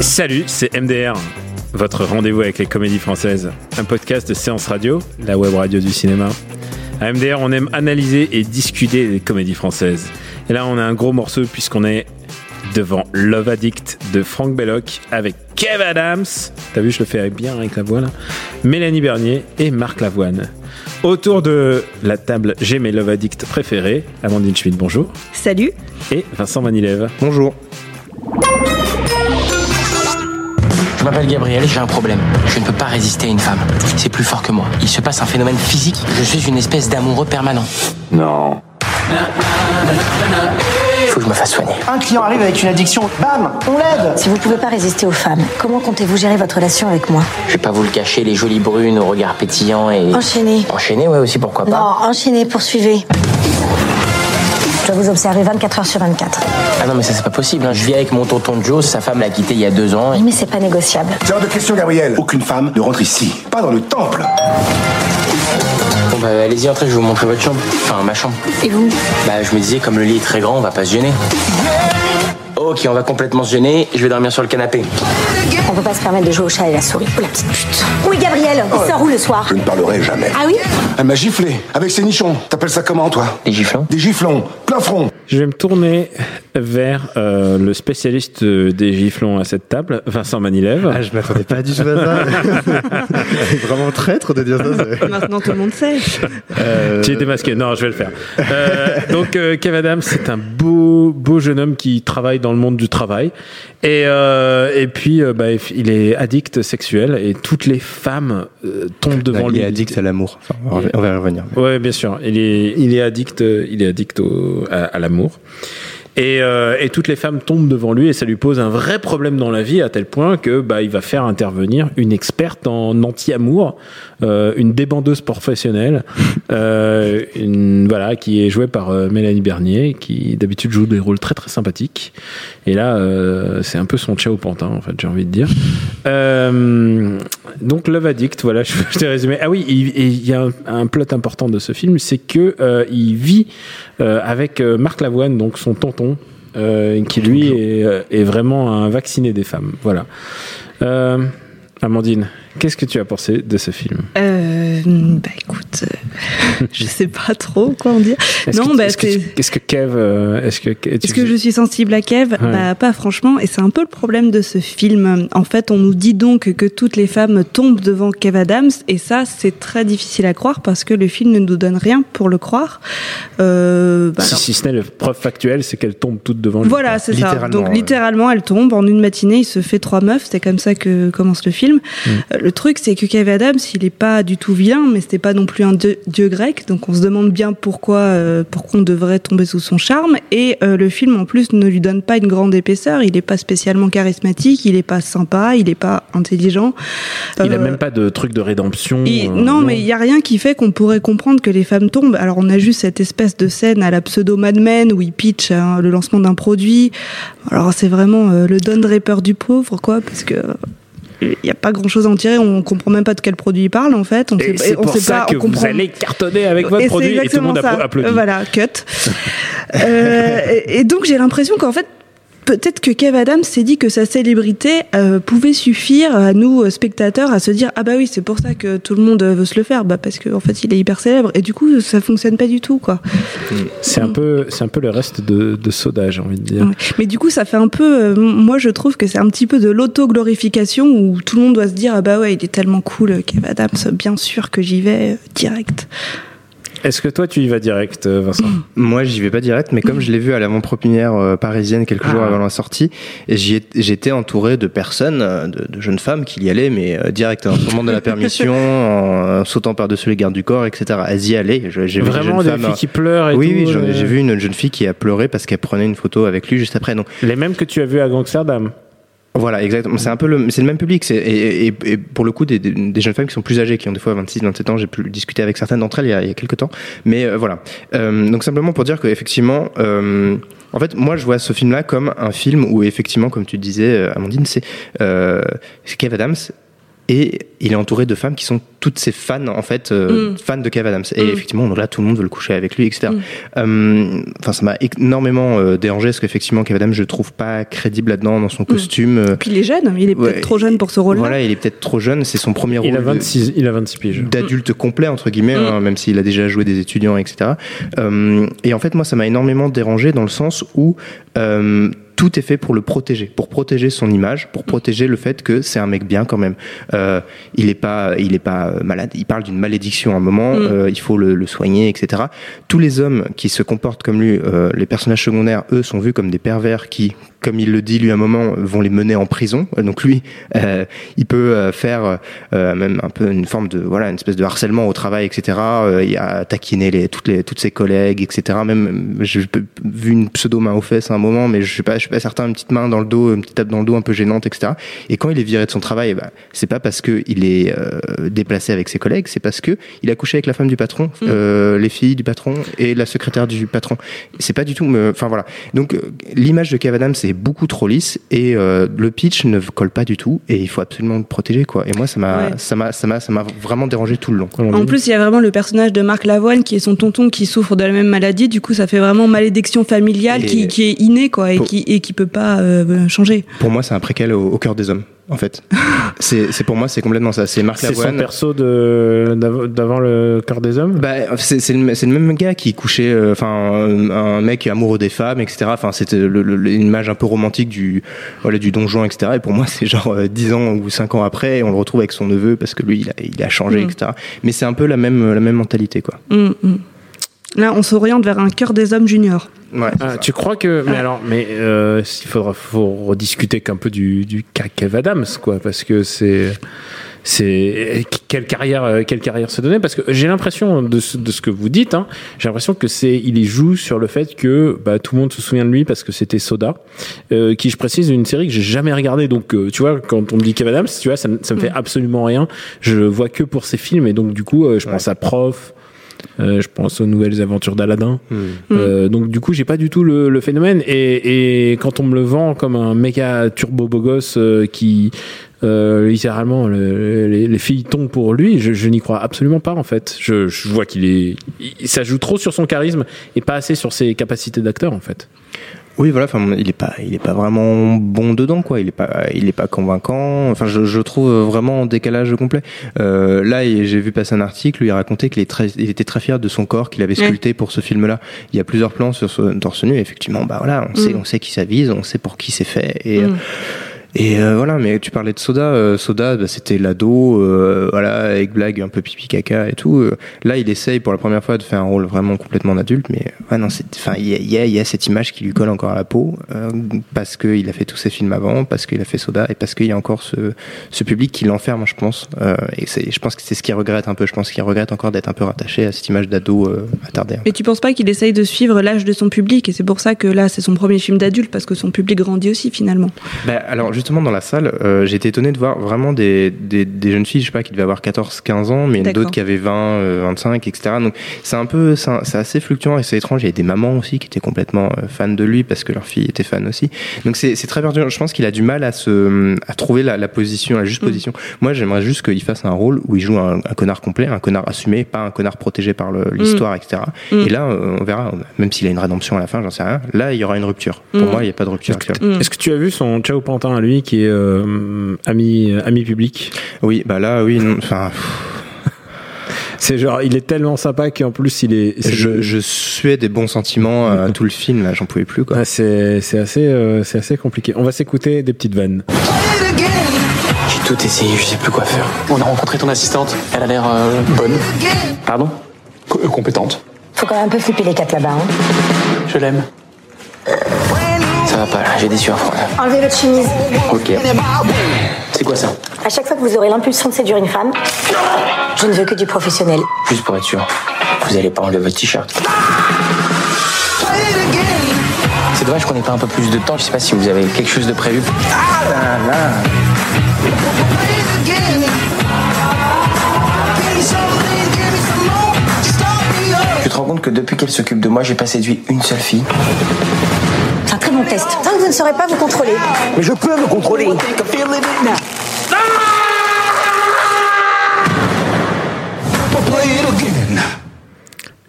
Salut, c'est MDR, votre rendez-vous avec les comédies françaises. Un podcast de séance radio, la web radio du cinéma. À MDR, on aime analyser et discuter des comédies françaises. Et là, on a un gros morceau puisqu'on est devant Love Addict de Franck Belloc avec Kev Adams. T'as vu, je le fais bien avec la voix là. Mélanie Bernier et Marc Lavoine. Autour de la table, j'ai mes Love Addict préférés. Amandine Schmidt, bonjour. Salut. Et Vincent Manilève. Bonjour. Je m'appelle Gabriel, j'ai un problème. Je ne peux pas résister à une femme. C'est plus fort que moi. Il se passe un phénomène physique. Je suis une espèce d'amoureux permanent. Non. Il faut que je me fasse soigner. Un client arrive avec une addiction, bam, on l'aide Si vous pouvez pas résister aux femmes, comment comptez-vous gérer votre relation avec moi Je vais pas vous le cacher, les jolies brunes au regard pétillant et... Enchaînez. Enchaîner, ouais, aussi, pourquoi pas. Non, enchaînez, poursuivez. Je dois vous observer 24 heures sur 24. Ah non, mais ça, c'est pas possible. hein. Je vis avec mon tonton Joe, sa femme l'a quitté il y a deux ans. Oui, mais c'est pas négociable. C'est hors de question, Gabriel. Aucune femme ne rentre ici. Pas dans le temple. Bon, bah, allez-y, entrez, je vais vous montrer votre chambre. Enfin, ma chambre. Et vous? Bah, je me disais, comme le lit est très grand, on va pas se gêner. Ok, on va complètement se gêner. Je vais dormir sur le canapé. On peut pas se permettre de jouer au chat et la souris. Oh la petite pute. Oui, Gabriel, il sort où le soir Je ne parlerai jamais. Ah oui Elle m'a giflé avec ses nichons. T'appelles ça comment, toi Des giflons Des giflons, plein front. Je vais me tourner vers euh, le spécialiste des giflons à cette table, Vincent Manilève. Ah, je m'attendais pas du tout à ça. Vraiment traître de dire ça. c'est- Maintenant tout le monde sait. Euh, Tu es démasqué. Non, je vais le faire. Euh, donc, euh, Kev Adams, c'est un beau, beau jeune homme qui travaille dans le monde du travail. Et, euh, et puis, euh, bah, il est addict sexuel et toutes les femmes euh, tombent devant il lui. est addict à l'amour. Enfin, on va- y revenir. Ouais, bien sûr. Il est, il est addict, il est addict au, à, à l'amour. Et, euh, et toutes les femmes tombent devant lui et ça lui pose un vrai problème dans la vie à tel point que bah il va faire intervenir une experte en anti-amour, euh, une débandeuse professionnelle, euh, une voilà qui est jouée par euh, Mélanie Bernier, qui d'habitude joue des rôles très très sympathiques. Et là, euh, c'est un peu son ciao pantin en fait, j'ai envie de dire. Euh, donc Love Addict, voilà, je, je t'ai résumé. Ah oui, il y a un, un plot important de ce film, c'est que euh, il vit euh, avec Marc Lavoine, donc son tonton, euh, qui lui est, euh, est vraiment un vacciné des femmes. Voilà. Euh, Amandine, qu'est-ce que tu as pensé de ce film? Euh, bah écoute, euh, je sais pas trop quoi en dire. Est-ce Non, que, bah est-ce que, tu- Kev, euh, est-ce que tu Est-ce que je suis sensible à Kev? Bah pas franchement, et c'est un peu le problème de ce film. En fait, on nous dit donc que toutes les femmes tombent devant Kev Adams, et ça c'est très difficile à croire parce que le film ne nous donne rien pour le croire. Euh, bah, si, alors- si ce n'est le preuve factuelle, c'est qu'elle tombe toute devant lui. Voilà, c'est ça. Donc ouais. littéralement, elle tombe en une matinée. Il se fait trois meufs. C'est comme ça que commence le film. Euh, Le truc, c'est que Kev Adams, il est pas du tout vilain, mais c'était pas non plus un dieu, dieu grec. Donc on se demande bien pourquoi, euh, pourquoi on devrait tomber sous son charme. Et euh, le film, en plus, ne lui donne pas une grande épaisseur. Il est pas spécialement charismatique. Il est pas sympa. Il est pas intelligent. Il a Euh, même pas de truc de rédemption. et- non, mais il y a rien qui fait qu'on pourrait comprendre que les femmes tombent. Alors on a juste cette espèce de scène à la pseudo Mad Men où il pitch hein, le lancement d'un produit. Alors c'est vraiment le Don Draper du pauvre, quoi, parce que il n'y a pas grand chose à en tirer. On comprend même pas de quel produit il parle en fait. On Et sait, on sait ça pas. que on vous comprend. allez cartonner avec votre Et produit et tout le monde ça. applaudit. Voilà, cut. Euh, et, et donc j'ai l'impression qu'en fait, peut-être que Kev Adams s'est dit que sa célébrité euh, pouvait suffire à nous euh, spectateurs à se dire ah bah oui c'est pour ça que tout le monde veut se le faire bah parce qu'en fait il est hyper célèbre et du coup ça fonctionne pas du tout quoi. C'est un peu, c'est un peu le reste de, de Soda, j'ai envie de dire. Ouais. Mais du coup ça fait un peu, euh, moi je trouve que c'est un petit peu de l'auto-glorification où tout le monde doit se dire ah bah ouais il est tellement cool Kev Adams bien sûr que j'y vais euh, direct. Est-ce que toi, tu y vas direct, euh, Vincent Moi, j'y vais pas direct, mais comme je l'ai vu à l'avant-première euh, parisienne quelques jours Ah. avant la sortie, et j'y ai- j'étais entouré de personnes, euh, de, de jeunes femmes qui y allaient, mais euh, direct, en demandant de la permission, en euh, sautant par-dessus les gardes du corps, etc. Elles y allaient. Je- J'ai vu des Vraiment jeunes des femmes, filles qui pleurent et oui, tout. oui, j'en ai- euh, j'ai vu une jeune fille qui a pleuré parce qu'elle prenait une photo avec lui juste après. Donc Les mêmes que tu as vu à Gangsterdam. Voilà, exactement. C'est un peu le, c'est le même public. C'est, et, et- et pour le coup, des, des, jeunes femmes qui sont plus âgées, qui ont des fois 26, 27 ans. J'ai pu discuter avec certaines d'entre elles il y a, il y a quelques temps. Mais euh, voilà. Euh, donc simplement pour dire qu'effectivement, euh, en fait, moi, je vois ce film-là comme un film où effectivement, comme tu disais, euh, Amandine, c'est, euh, c'est Kev Adams. Et il est entouré de femmes qui sont toutes ces fans, en fait, euh, Mm. fans de Kev Adams. Et Mm. effectivement, donc là, tout le monde veut le coucher avec lui, etc. Mm. Euh, Enfin, ça m'a énormément euh, dérangé parce qu'effectivement, Kev Adams, je le trouve pas crédible là-dedans dans son costume. euh, Puis il est jeune, il est peut-être trop jeune pour ce rôle-là. voilà, il est peut-être trop jeune, c'est son premier Il a rôle de- 26, il a 26 piges. d'adulte complet entre guillemets, Mm. hein, même s'il a déjà joué des étudiants, etc. Euh, et en fait, moi, ça m'a énormément dérangé dans le sens où euh, tout est fait pour le protéger, pour protéger son image, pour protéger le fait que c'est un mec bien quand même. Euh, il est pas, il est pas malade. Il parle d'une malédiction à un moment. Mm. euh, il faut le, le soigner, etc. Tous les hommes qui se comportent comme lui, euh, les personnages secondaires, eux, sont vus comme des pervers qui, comme il le dit lui à un moment, vont les mener en prison. Donc lui, euh, il peut euh, faire euh, même un peu une forme de voilà une espèce de harcèlement au travail, etc. Euh, il a taquiné les toutes les toutes ses collègues, etc. Même j'ai vu une pseudo main aux fesses à un moment, mais je sais pas, je suis pas certain, une petite main dans le dos, une petite tape dans le dos un peu gênante, etc. Et quand il est viré de son travail, bah, c'est pas parce que il est déplacé avec ses collègues, c'est parce que il a couché avec la femme du patron, euh, les filles du patron et la secrétaire du patron. C'est pas du tout, enfin voilà. Donc l'image de Kev Adams c'est beaucoup trop lisse et euh, le pitch ne colle pas du tout et il faut absolument le protéger quoi. Et moi ça m'a Ouais. ça m'a ça m'a ça m'a vraiment dérangé tout le long. En plus, il y a vraiment le personnage de Marc Lavoine qui est son tonton qui souffre de la même maladie. Du coup, ça fait vraiment malédiction familiale Et- qui, qui est innée, quoi, et Pour- qui, et qui peut pas euh, changer. Pour moi c'est un préquel au, au cœur des hommes en fait. c'est c'est pour moi c'est complètement ça. C'est Marc C'est son Lavoine. perso de d'av- d'avant le corps des hommes? Bah, c'est c'est le, c'est le même gars qui couchait, euh, enfin, un, un mec amoureux des femmes, etc. Enfin, c'était le- le- l'image un peu romantique du, voilà, du donjon, etc. Et pour moi, c'est genre euh, 10 ans ou 5 ans après, et on le retrouve avec son neveu parce que lui, il a, il a changé, Mm. etc. Mais c'est un peu la même, la même mentalité, quoi. Hum, hum. Là, on s'oriente vers un cœur des hommes junior. Ouais. Ah, tu crois que mais alors mais euh, il faudra faut rediscuter qu'un peu du du cas Kev Adams quoi parce que c'est c'est quelle carrière euh, quelle carrière se donner parce que j'ai l'impression de ce, de ce que vous dites hein, j'ai l'impression que c'est il y joue sur le fait que bah, tout le monde se souvient de lui parce que c'était Soda euh, qui je précise une série que j'ai jamais regardée donc euh, tu vois quand on me dit Kev Adams tu vois ça, me- ça me fait absolument rien je le vois que pour ses films et donc du coup euh, je pense à Prof euh, je pense aux nouvelles aventures d'Aladin. Euh, donc du coup j'ai pas du tout le, le phénomène. Et, et quand on me le vend comme un méga turbo beau gosse euh, qui euh, littéralement le- les, les filles tombent pour lui je, je n'y crois absolument pas en fait. Je, je vois qu'il est il, ça joue trop sur son charisme et pas assez sur ses capacités d'acteur en fait Oui, voilà. Enfin, il est pas, il est pas vraiment bon dedans, quoi. Il est pas, il est pas convaincant. Enfin, je, je trouve vraiment en décalage complet. Euh, là, j'ai vu passer un article où il racontait qu'il est très, il était très fier de son corps qu'il avait Ouais. sculpté pour ce film-là. Il y a plusieurs plans sur ce torse nu. Et effectivement, bah voilà, on sait, on sait qui ça vise, on sait pour qui c'est fait. Et Mm. Et euh, voilà, mais tu parlais de Soda. euh, Soda, bah, c'était l'ado, euh, voilà, avec blague un peu pipi caca et tout. Euh, là, il essaye pour la première fois de faire un rôle vraiment complètement d'adulte, mais ouais, non, c'est, enfin, il y a, il y, a, y a cette image qui lui colle encore à la peau euh, parce qu'il a fait tous ses films avant, parce qu'il a fait Soda et parce qu'il y a encore ce, ce public qui l'enferme, je pense. Euh, et c'est, je pense que c'est ce qu'il regrette un peu. Je pense qu'il regrette encore d'être un peu rattaché à cette image d'ado euh, attardé. Mais tu penses pas qu'il essaye de suivre l'âge de son public et c'est pour ça que là, c'est son premier film d'adulte parce que son public grandit aussi finalement. Bah, alors justement dans la salle, euh, été étonné de voir vraiment des, des, des jeunes filles, je sais pas, qui devaient avoir 14-15 ans, mais d'autres qui avaient 20, euh, 25, etc. Donc c'est un peu, c'est assez fluctuant et c'est étrange. Il y a des mamans aussi qui étaient complètement euh, fans de lui parce que leur fille était fan aussi. Donc c'est très perturbant. Je pense qu'il a du mal à se, à trouver la, la position, la juste Mm. position. Moi j'aimerais juste qu'il fasse un rôle où il joue un, un connard complet, un connard assumé, pas un connard protégé par le- l'histoire, etc. Mm. Et là euh, on verra, même s'il a une rédemption à la fin, j'en sais rien. Là il y aura une rupture. Pour Mm. moi il n'y a pas de rupture. Mm. est-ce que tu as vu son Ciao Pantin à lui qui est euh, ami ami public Oui, bah là, oui, non, enfin, c'est genre il est tellement sympa qu'en plus il est je, je suais des bons sentiments à tout le film, là, j'en pouvais plus, quoi. Ah, c'est c'est assez euh, c'est assez compliqué on va s'écouter des petites vannes J'ai tout essayé, je sais plus quoi faire. On a rencontré ton assistante. Elle a l'air euh, bonne. Pardon? Co- compétente. Faut quand même un peu flipper les quatre là-bas. Hein. Je l'aime. Ça va pas là, j'ai des sueurs froides. Enlevez votre chemise. Ok. C'est quoi ça À chaque fois que vous aurez l'impulsion de séduire une femme, je ne veux que du professionnel. Juste pour être sûr. Vous allez pas enlever votre t-shirt. C'est dommage qu'on ait pas un peu plus de temps. Je sais pas si vous avez quelque chose de prévu. Tu te rends compte que depuis qu'elle s'occupe de moi, j'ai pas séduit une seule fille Tant que vous ne saurez pas vous contrôler. Mais je peux me contrôler.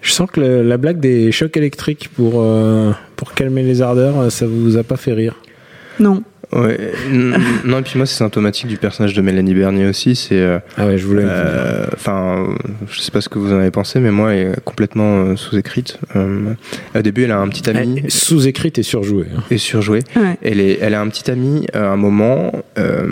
Je sens que le- la blague des chocs électriques pour, euh, pour calmer les ardeurs, ça vous a pas fait rire. Non. Ouais, non, et puis moi, c'est symptomatique du personnage de Mélanie Bernier aussi. C'est. euh, Ah ouais, je voulais. euh, Enfin, je sais pas ce que vous en avez pensé, mais moi, elle est complètement euh, sous-écrite. Euh, au début, elle a un petit ami. Elle- Sous-écrite et surjouée. hein. Et surjoué. Ouais. Elle, est, elle a un petit ami à un moment, euh,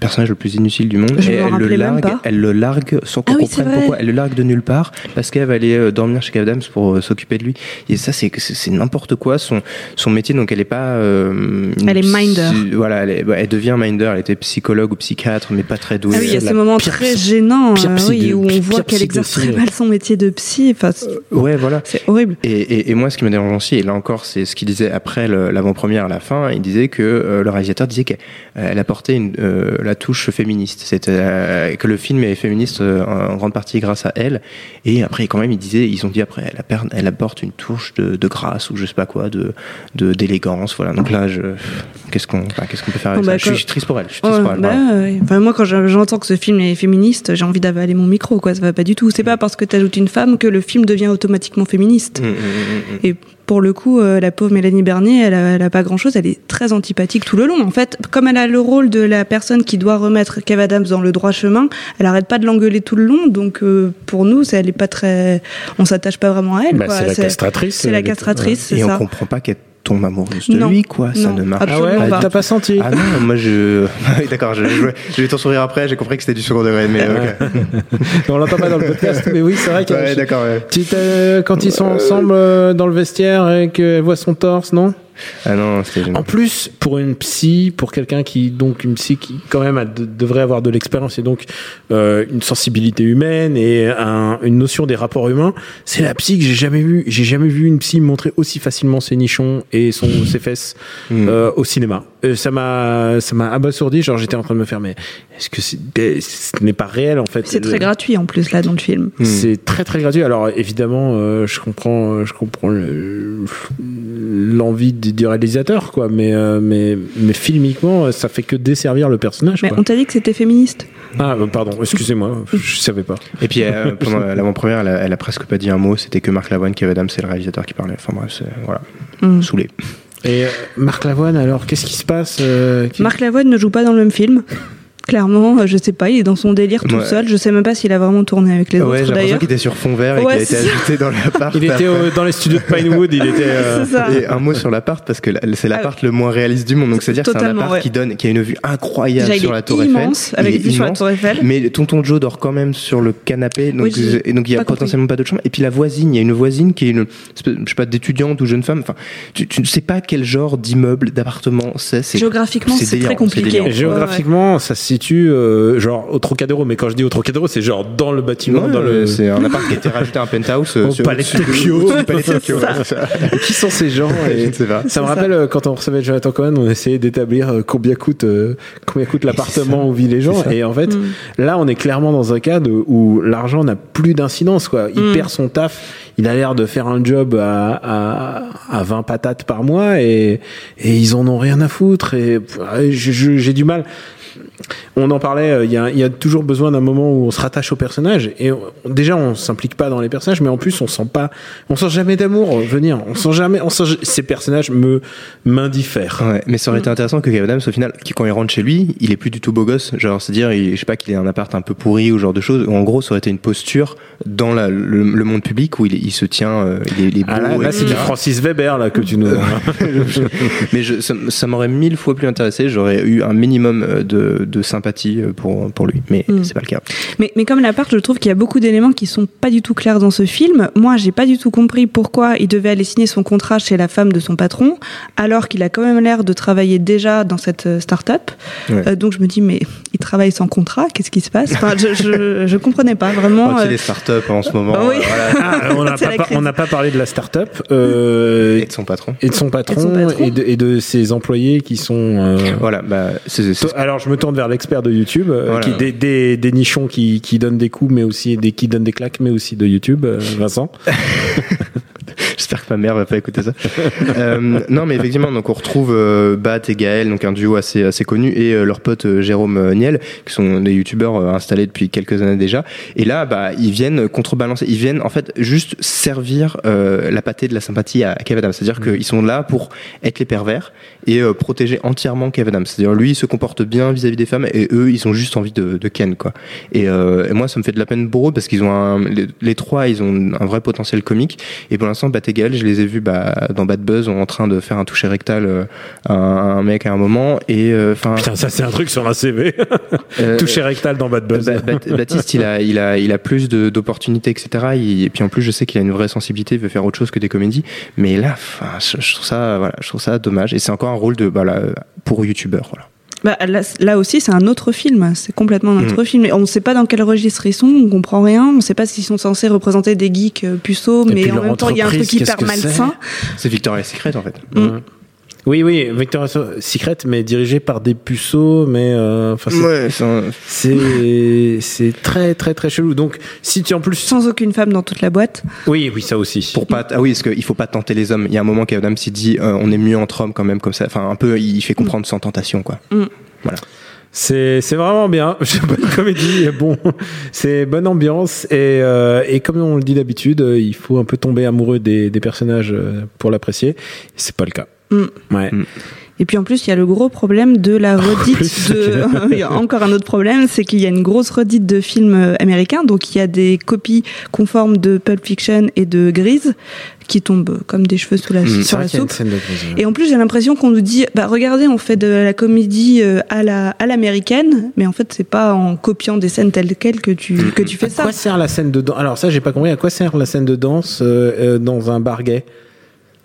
personnage le plus inutile du monde, Je et elle le, largue, pas. elle le largue sans qu'on Ah oui, comprenne pourquoi. Elle le largue de nulle part parce qu'elle va aller euh, dormir chez Kev Adams pour euh, s'occuper de lui. Et ça, c'est c'est- c'est n'importe quoi. Son, son métier, donc elle est pas. euh, Elle est minder. Voilà, elle, devient minder. Elle était psychologue ou psychiatre, mais pas très douée. Ah oui, il y a ce moment très gênant euh, psy oui, de- où on voit qu'elle exerce très mal son métier de psy. Enfin, c'est- Ouais, voilà. c'est horrible. Et, et, et moi, ce qui me dérange aussi, et là encore, c'est ce qu'il disait après l'avant-première à la fin, il disait que euh, le réalisateur disait qu'elle elle apportait une, euh, la touche féministe. C'était que le film est féministe en grande partie grâce à elle. Et après, quand même, il disait, ils ont dit après, elle, apporte une touche de, de grâce ou je sais pas quoi, de- d'élégance. Voilà. Donc là, je, qu'est-ce qu'on, enfin, qu'est-ce qu'on peut faire avec Bon, bah, ça je, suis, quand- je suis triste pour elle. Je suis triste Ouais, pour elle. bah, voilà. ouais. Enfin, moi, quand je- j'entends que ce film est féministe, j'ai envie d'avaler mon micro. Quoi. Ça va pas du tout. C'est pas parce que tu ajoutes une femme que le film devient automatiquement féministe. Mm, mm, mm. Et pour le coup, euh, la pauvre Mélanie Bernier, elle a, elle a pas grand-chose. Elle est très antipathique tout le long. En fait, comme elle a le rôle de la personne qui doit remettre Kev Adams dans le droit chemin, elle arrête pas de l'engueuler tout le long. Donc, euh, pour nous, elle est pas très. On s'attache pas vraiment à elle. Bah, c'est la castratrice. C'est la est- castratrice, c'est Et on ça. comprend pas qu'elle tombe amoureuse de Non. lui, quoi. Ça ne marche Ah ouais, pas. t'as pas senti Ah non, moi je. Oui, D'accord, je- je- j'ai eu ton sourire après, j'ai compris que c'était du second degré, mais ok. On l'entend pas dans le podcast, mais oui, c'est vrai qu'il y a- Ouais, d'accord, ouais. Tu t'as- quand ils sont ensemble euh, dans le vestiaire et qu'elle voit son torse, non? Ah non, c'était En plus, pour une psy, pour quelqu'un qui donc une psy qui quand même a de- devrait avoir de l'expérience et donc euh, une sensibilité humaine et un- une notion des rapports humains, c'est la psy que j'ai jamais vu. J'ai jamais vu une psy montrer aussi facilement ses nichons et son ses fesses Mm. euh, au cinéma. Euh, ça m'a ça m'a abasourdi. Genre j'étais en train de me faire mais est-ce que c'est- ce n'est pas réel en fait C'est Le- très gratuit en plus là dans le film. Hmm. c'est très très gratuit. Alors évidemment, euh, je comprends, euh, je comprends le- l'envie du du réalisateur, quoi. Mais euh, mais mais filmiquement, ça fait que desservir le personnage. Mais quoi. on t'a dit que c'était féministe. Ah pardon, excusez-moi, je savais pas. Et puis euh, pendant l'avant-première, elle, elle a presque pas dit un mot, c'était que Marc Lavoine, Kev Adams, c'est le réalisateur qui parlait. Enfin bref, c'est- voilà, Mm. saoulé. Et euh, Marc Lavoine, alors qu'est-ce qui se passe euh, Marc Lavoine ne joue pas dans le même film. Clairement, euh, je sais pas, il est dans son délire tout Ouais. seul. Je sais même pas s'il a vraiment tourné avec les ouais, j'ai autres l'impression d'ailleurs. qu'il était sur fond vert et Ouais, qu'il a été ajouté dans l'appart. Il était dans les studios de Pinewood, il était. euh. Et un mot sur l'appart parce que c'est l'appart le moins réaliste du monde. Donc c'est à dire que c'est un appart ouais. qui donne, qui a une vue incroyable sur la Tour immense, Eiffel. avec Il est vue sur la immense. Tour Eiffel. Mais tonton Joe dort quand même sur le canapé, donc, Oui, j'ai et donc il y a pas compris. potentiellement pas d'autre chambre. Et puis la voisine, il y a une voisine qui est une, je sais pas, d'étudiante ou jeune femme. Enfin, tu, tu ne sais pas quel genre d'immeuble, d'appartement c'est. c'est- Géographiquement, c'est très compliqué. géographiquement, ça se situe euh, genre au Trocadéro, mais quand je dis au Trocadéro, c'est genre dans le bâtiment, Ouais, dans le. C'est un appart qui a été rajouté à un penthouse Au sur- palais de Tokyo. Qui sont ces gens et- ne sais pas. Ça me rappelle quand on recevait Jonathan Cohen, on essayait d'établir euh, combien coûte euh, combien coûte l'appartement où vivent les gens. Et en fait, Mm. là, on est clairement dans un cas de, où l'argent n'a plus d'incidence. Quoi, il Mm. perd son taf. Il a l'air de faire un job à, à, à 20 patates par mois et, et ils en ont rien à foutre. Et j'ai du mal. On en parlait, euh, il y, a, il y a toujours besoin d'un moment où on se rattache au personnage et on- déjà on s'implique pas dans les personnages, mais en plus on sent pas, on sent jamais d'amour venir, on sent jamais, on sent, ces personnages me m'indiffèrent. Ouais, mais ça aurait été intéressant que Kev Adams, au final, qui, quand il rentre chez lui, il est plus du tout beau gosse. Genre, c'est-à-dire, il- je sais pas, qu'il ait un appart un peu pourri ou ce genre de choses. Ou en gros, ça aurait été une posture dans la- le, le monde public où il, est- il se tient, euh, il, est, il est beau. Ah là, là, c'est du. Francis Weber là que tu nous. mais je, ça, ça m'aurait mille fois plus intéressé. J'aurais eu un minimum euh, de de, de sympathie euh, pour, pour lui. Mais Mm. c'est pas le cas. Mais, mais comme l'appart, je trouve qu'il y a beaucoup d'éléments qui sont pas du tout clairs dans ce film. Moi, j'ai pas du tout compris pourquoi il devait aller signer son contrat chez la femme de son patron, alors qu'il a quand même l'air de travailler déjà dans cette euh, start-up. Ouais. Euh, donc je me dis, mais travaille sans contrat, qu'est-ce qui se passe enfin, je, je, je comprenais pas vraiment. Quand il euh, est start-up en ce moment, Ah oui. euh, voilà, Ah, on n'a C'est pas, parlé de la start-up euh, et de son patron. et de son patron Et de son patron. et de, et de ses employés qui sont. euh, Voilà, bah, c'est c'est- Alors je me tourne vers l'expert de YouTube, Voilà. qui des, des, des nichons qui, qui donnent des coups, mais aussi des qui donnent des claques, mais aussi de YouTube, Vincent. J'espère que ma mère va pas écouter ça. Euh, non, mais effectivement, donc on retrouve euh, Bat et Gaël, donc un duo assez assez connu, et euh, leur pote euh, Jérôme Niel, qui sont des youtubeurs installés depuis quelques années déjà. Et là, bah, ils viennent contrebalancer, ils viennent en fait juste servir la pâtée de la sympathie à Kev Adams. C'est-à-dire qu'ils sont là pour être les pervers et protéger entièrement Kev Adams. C'est-à-dire lui, il se comporte bien vis-à-vis des femmes, et eux, ils ont juste envie de, de Ken, quoi. Et, et moi, ça me fait de la peine pour eux parce qu'ils ont un, les, les trois, ils ont un vrai potentiel comique. Et pour l'instant, Bat et Je les ai vus bah, dans Bad Buzz en train de faire un toucher rectal euh, à un, mec à un moment. Et euh, Putain, ça c'est un truc sur un CV. euh, Toucher rectal dans Bad Buzz. Ba- Baptiste, il a, il a, il a plus d'opportunités, etc. Il- et puis en plus, je sais qu'il a une vraie sensibilité, il veut faire autre chose que des comédies. Mais là, je, je trouve ça, voilà, je trouve ça dommage. Et c'est encore un rôle de, voilà, pour youtubeur, voilà. Bah, là, là aussi, c'est un autre film. C'est complètement un Mm. autre film. Et on ne sait pas dans quel registre ils sont, on comprend rien. On ne sait pas s'ils sont censés représenter des geeks euh, puceaux, mais en même temps, il y a un truc hyper malsain. C'est? Victoria's Secret, en fait. Mm. Oui, oui, Victoria's Secret, mais dirigé par des puceaux, mais euh, enfin, c'est- Ouais, c'est un- c'est c'est très très très chelou. Donc si tu en plus, Sans aucune femme dans toute la boîte. oui, oui, ça aussi. pour pas, ah oui, parce qu'il faut pas tenter les hommes. Il y a un moment qu'Adam s'y dit, euh, on est mieux entre hommes quand même, comme ça. Enfin, un peu, il fait comprendre sans tentation, quoi. C'est c'est vraiment bien. J'ai bonne comédie. Bon, c'est bonne ambiance et euh, et comme on le dit d'habitude, euh, il faut un peu tomber amoureux des des personnages euh, pour l'apprécier. C'est pas le cas. Mm. Ouais. Mm. Et puis en plus, il y a le gros problème de la redite plus, de. il y a encore un autre problème, c'est qu'il y a une grosse redite de films euh, américains. Donc il y a des copies conformes de Pulp Fiction et de Grease qui tombent comme des cheveux sous la, Mm. C'est sur la soupe. scène de grise, ouais. Et en plus, j'ai l'impression qu'on nous dit, bah regardez, on fait de la comédie euh, à la à l'américaine, mais en fait, c'est pas en copiant des scènes telles quelles que tu que tu fais À ça. quoi sert la scène de danse Alors ça, j'ai pas compris. À quoi sert la scène de danse euh, euh, dans un bar gay?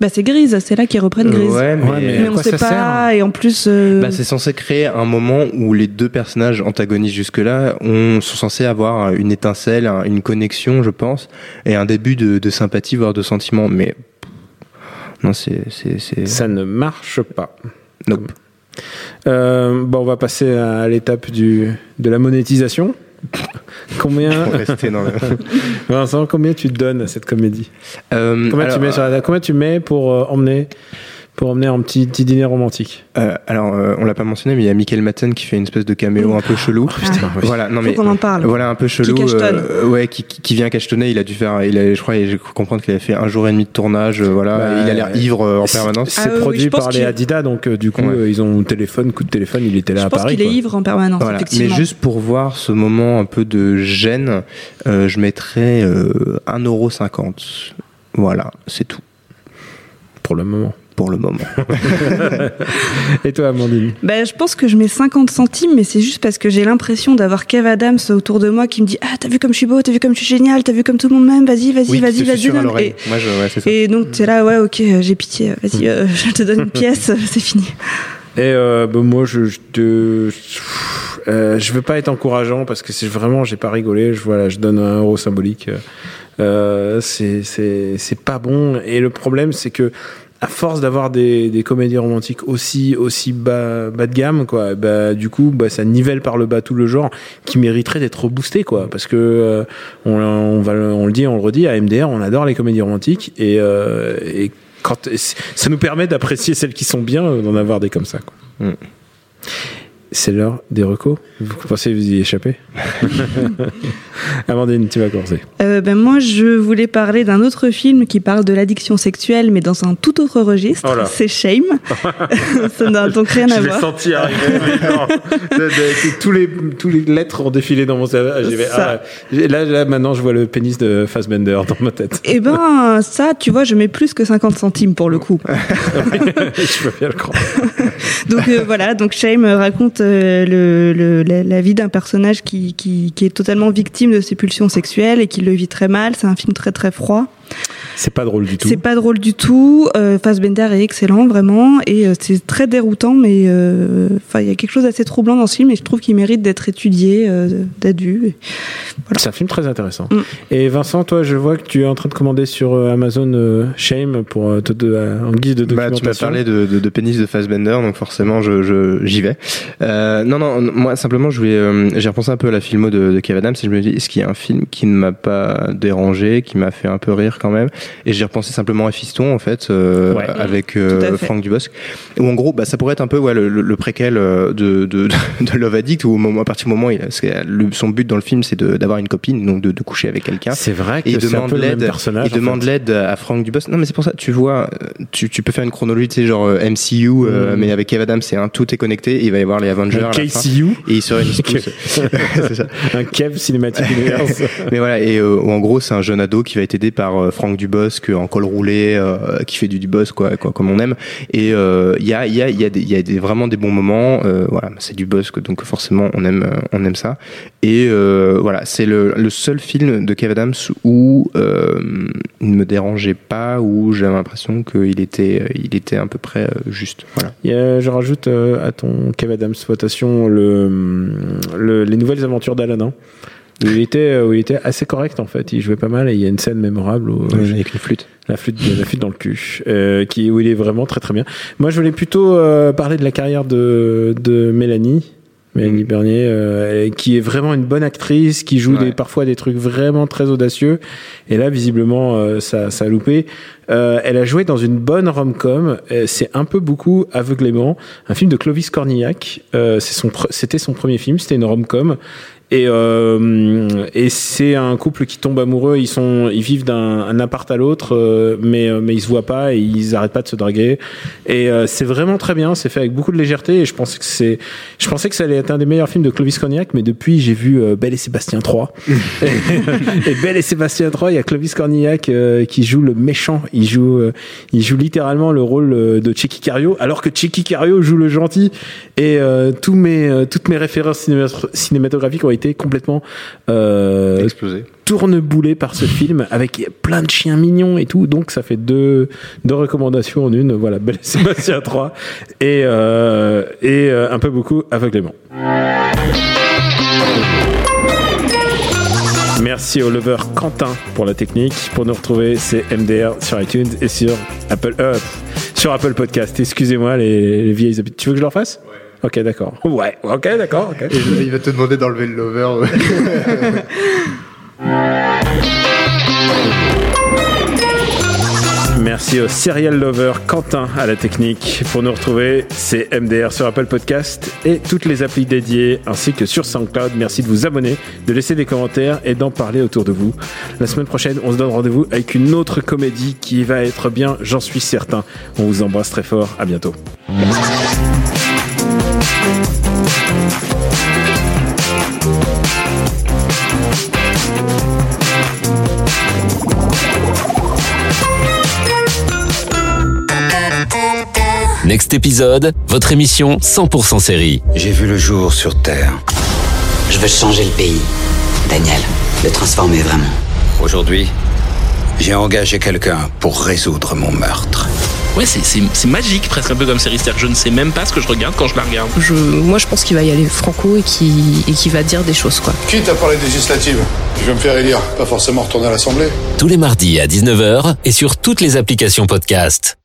Bah c'est Grise, c'est là qu'ils reprennent Grise. Ouais, mais, Ouais, mais- mais on quoi sait ça pas. Et en plus, euh, Bah, c'est censé créer un moment où les deux personnages antagonistes jusque-là ont, sont censés avoir une étincelle, un- une connexion, je pense, et un début de, de sympathie, voire de sentiment. Mais non, c'est Ça ne marche pas. nope. Euh, bon, on va passer à l'étape du de la monétisation. combien, dans le- Vincent, combien tu donnes à cette comédie? Euh, Combien alors, tu mets sur la, combien tu mets pour euh, emmener pour emmener un petit, petit dîner romantique euh, alors, euh, on l'a pas mentionné, mais il y a Michael Madsen qui fait une espèce de caméo un peu chelou. putain, oui. Voilà, non Faut mais qu'on en parle. Voilà, un peu chelou. cachetonne. euh, ouais, qui, qui, qui vient cachetonner. Il a dû faire, il a, je crois, j'ai comprendre qu'il a fait un jour et demi de tournage. euh, voilà, Bah, il a l'air ivre euh, en permanence. C'est Ah produit je pense par les Adidas, donc euh, du coup, Ouais. euh, ils ont téléphone, coup de téléphone, il était là je à pense Paris. qu'il est ivre en permanence, Voilà. Mais effectivement. juste pour voir ce moment un peu de gêne, euh, je mettrais euh, 1,50€. Voilà, c'est tout Pour le moment. Pour le moment. Et toi, Amandine? Ben, je pense que je mets 50 centimes, mais c'est juste parce que j'ai l'impression d'avoir Kev Adams autour de moi qui me dit Ah, t'as vu comme je suis beau, t'as vu comme je suis génial, t'as vu comme tout le monde m'aime, vas-y, vas-y, Oui, vas-y, vas-y. Et, Moi, je, ouais, c'est ça. et donc, t'es là, ouais, ok, j'ai pitié, vas-y, euh, je te donne une pièce, c'est fini. Et euh, bah, moi, je, je te, euh, je veux pas être encourageant parce que c'est vraiment, j'ai pas rigolé. Je voilà, je donne un euro symbolique. Euh, c'est c'est c'est pas bon. Et le problème, c'est que à force d'avoir des, des comédies romantiques aussi aussi bas, bas de gamme, quoi, bah du coup, bah ça nivelle par le bas tout le genre qui mériterait d'être boosté, quoi. Parce que euh, on, le- dit, on le redit, à MDR, on adore les comédies romantiques et, euh, quand ça nous permet d'apprécier celles qui sont bien, euh, d'en avoir des comme ça. Mm. C'est l'heure des recos. Vous pensez vous y échapper? Amandine, tu vas commencer. Euh, ben, moi, je voulais parler d'un autre film qui parle de l'addiction sexuelle, mais dans un tout autre registre. Oh c'est Shame. Ça n'a donc rien à voir. senti arriver. mais non. De- de- tous les tous les lettres ont défilé dans mon cerveau. Ah, là, là, maintenant, je vois le pénis de Fassbender dans ma tête. Eh ben, ça, tu vois, je mets plus que 50 centimes pour le coup. je peux bien le croire. Donc euh, voilà, donc Shame raconte la, la vie d'un personnage qui, qui, qui est totalement victime de ses pulsions sexuelles et qui le vit très mal. C'est un film très très froid. C'est pas drôle du tout. C'est pas drôle du tout. Euh, Fassbender est excellent vraiment et euh, c'est très déroutant, mais euh, enfin il y a quelque chose d'assez troublant dans ce film et je trouve qu'il mérite d'être étudié, euh, d'être vu. C'est un film très intéressant. Mm. Et Vincent, toi, je vois que tu es en train de commander sur euh, Amazon euh, Shame pour euh, te de- euh, en guise de Bah, documentation. tu m'as parlé de, de, de pénis de Fassbender, donc forcément, je, je, j'y vais. Euh, non, non, moi, simplement, euh, j'ai repensé un peu à la filmo de, de Kev Adams et je me dis, est-ce qu'il y a un film qui ne m'a pas dérangé, qui m'a fait un peu rire? Quand même Et j'ai repensé simplement à Fiston, en fait, euh, Ouais. avec euh. Franck Dubosc. Où en gros, bah, ça pourrait être un peu ouais, le, le, le préquel euh, de, de, de Love Addict, où au moment, à partir du moment, il, que le- son but dans le film, c'est d'avoir une copine, donc de, de coucher avec quelqu'un. C'est vrai que Et il c'est un demande peu le même l'aide. personnage. Il demande l'aide à Frank Dubosc. Non, mais c'est pour ça. Tu vois, euh, tu, tu peux faire une chronologie, tu sais, genre euh, MCU, euh, Mm. mais avec Kev Adams, c'est un tout est connecté. Et il va y avoir les Avengers Un à la fin. KCU, Et ils se réunissent un Kev Cinematic Universe. Mais voilà, et euh, en gros, c'est un jeune ado qui va être aidé par euh, Franck Dubosc en col roulé, euh, qui fait du Dubosc, quoi, quoi, comme on aime. Et euh, il y a, il y a, il y a, des, y a des, vraiment des bons moments. Euh, voilà, c'est Dubosc, donc forcément, on aime, euh, on aime ça. Et euh, voilà, c'est le, le seul film de Kev Adams où euh, il ne me dérangeait pas, où j'avais l'impression qu'il était, il était à peu près euh, juste. Voilà. A- je rajoute euh, à ton Kev Adams votation le, le- les nouvelles aventures d'Aladin. Où il était, euh, où il était assez correct en fait. Il jouait pas mal et il y a une scène mémorable où euh, Avec une flûte. la flûte, la flûte dans le cul, euh, qui où il est vraiment très très bien. Moi, je voulais plutôt euh, parler de la carrière de, de Mélanie. Mélanie Bernier, euh, qui est vraiment une bonne actrice, qui joue Ouais. des, parfois des trucs vraiment très audacieux. Et là, visiblement, euh, ça, ça a loupé. Euh, elle a joué dans une bonne rom-com. Euh, C'est un peu beaucoup aveuglément. Un film de Clovis Cornillac. Euh, c'est son, c'était son premier film. C'était une rom-com. Et, euh, et c'est un couple qui tombe amoureux. Ils sont, ils vivent d'un un appart à l'autre, euh, mais euh, mais ils se voient pas et ils arrêtent pas de se draguer. Et euh, c'est vraiment très bien. C'est fait avec beaucoup de légèreté. Et je pensais que c'est, je pensais que ça allait être un des meilleurs films de Clovis Cornillac. Mais depuis, j'ai vu euh, Belle et Sébastien 3. et, et Belle et Sébastien 3, il y a Clovis Cornillac euh, qui joue le méchant. Il joue, euh, il joue littéralement le rôle de Checky Cario, alors que Checky Cario joue le gentil. Et euh, tous mes, toutes mes références cinéma- cinématographiques ont été complètement euh, Explosé. tourneboulées par ce film avec plein de chiens mignons et tout. Donc ça fait deux, deux recommandations en une. Voilà, Belle Sébastien 3 et, euh, et euh, un peu beaucoup aveuglément. Merci au lover Quentin pour la technique. Pour nous retrouver, c'est MDR sur iTunes et sur Apple, euh, sur Apple Podcast. Excusez-moi les, les vieilles habitudes. Tu veux que je le refasse? Ok, d'accord. Ouais, ok, d'accord. il va te demander d'enlever le lover. Merci au serial lover Quentin à la technique. Pour nous retrouver, c'est MDR sur Apple Podcast et toutes les applis dédiées ainsi que sur SoundCloud. Merci de vous abonner, de laisser des commentaires et d'en parler autour de vous. La semaine prochaine, on se donne rendez-vous avec une autre comédie qui va être bien, j'en suis certain. On vous embrasse très fort. À bientôt. Next épisode, votre émission 100% série. J'ai vu le jour sur Terre. Je veux changer le pays, Daniel. Le transformer vraiment. Aujourd'hui, j'ai engagé quelqu'un pour résoudre mon meurtre. Ouais, c'est- c'est c'est magique, presque un peu comme série. Je ne sais même pas ce que je regarde quand je la regarde. Je, moi, je pense qu'il va y aller franco et qu'il et qu'il va dire des choses, quoi. Quitte à parler législative, je vais me faire élire, pas forcément retourner à l'Assemblée. Tous les mardis à 19h et sur toutes les applications podcast.